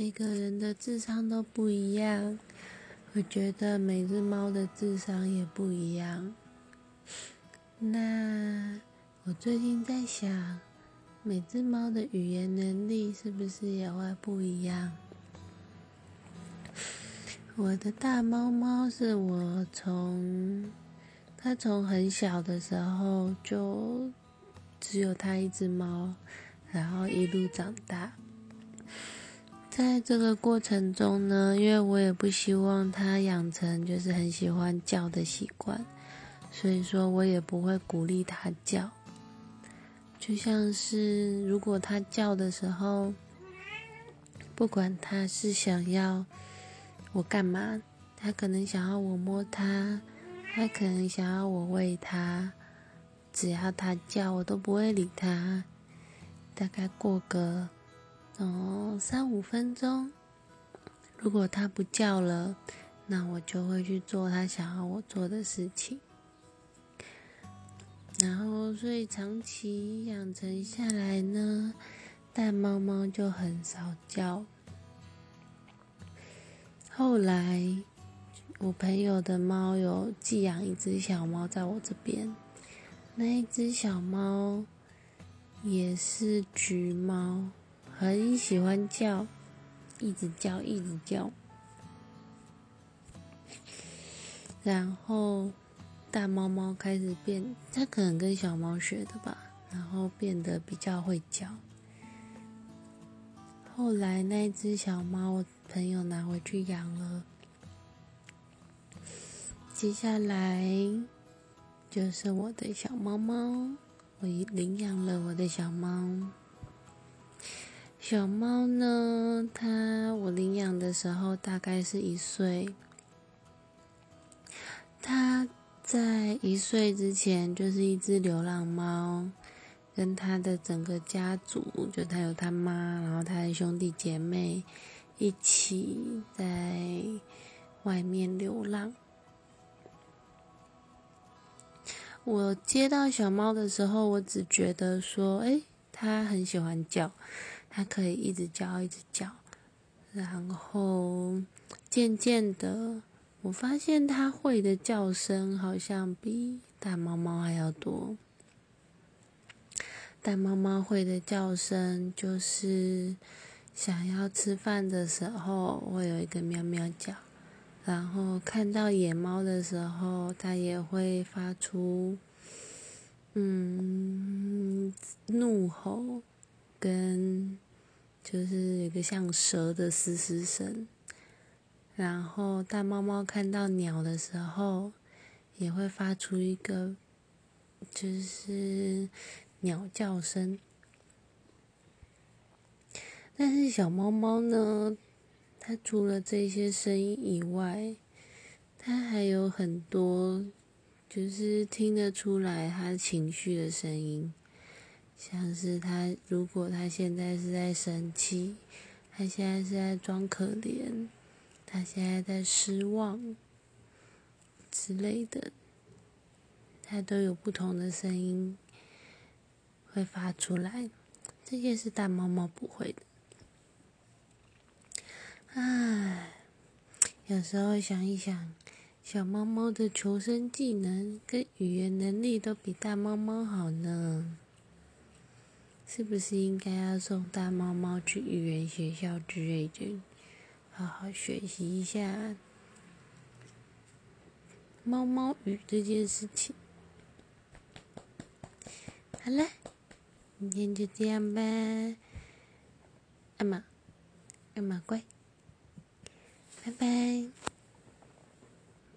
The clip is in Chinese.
每个人的智商都不一样，我觉得每只猫的智商也不一样。那我最近在想，每只猫的语言能力是不是也会不一样？我的大猫猫是我从它从很小的时候就只有它一只猫，然后一路长大。在这个过程中呢，因为我也不希望它养成就是很喜欢叫的习惯，所以说我也不会鼓励它叫。就像是如果它叫的时候，不管它是想要我干嘛，它可能想要我摸它，它可能想要我喂它，只要它叫，我都不会理它。大概过个。哦，三五分钟。如果它不叫了，那我就会去做它想要我做的事情。然后，所以长期养成下来呢，大猫猫就很少叫。后来，我朋友的猫有寄养一只小猫在我这边，那一只小猫也是橘猫。很喜欢叫，一直叫，一直叫。然后大猫猫开始变，它可能跟小猫学的吧，然后变得比较会叫。后来那只小猫，我朋友拿回去养了。接下来就是我的小猫猫，我领养了我的小猫。小猫呢？它我领养的时候大概是一岁。它在一岁之前就是一只流浪猫，跟它的整个家族，就它有它妈，然后它的兄弟姐妹一起在外面流浪。我接到小猫的时候，我只觉得说，哎，它很喜欢叫。它可以一直叫，一直叫，然后渐渐的，我发现它会的叫声好像比大猫猫还要多。大猫猫会的叫声就是想要吃饭的时候会有一个喵喵叫，然后看到野猫的时候，它也会发出嗯怒吼。跟就是有个像蛇的嘶嘶声，然后大猫猫看到鸟的时候，也会发出一个就是鸟叫声。但是小猫猫呢，它除了这些声音以外，它还有很多就是听得出来它情绪的声音。像是他，如果他现在是在生气，他现在是在装可怜，他现在在失望之类的，他都有不同的声音会发出来。这些是大猫猫不会的。唉，有时候想一想，小猫猫的求生技能跟语言能力都比大猫猫好呢。是不是应该要送大猫猫去语言学校之类的，好好学习一下猫猫语这件事情？好了，今天就这样吧。阿妈，阿妈乖，拜拜。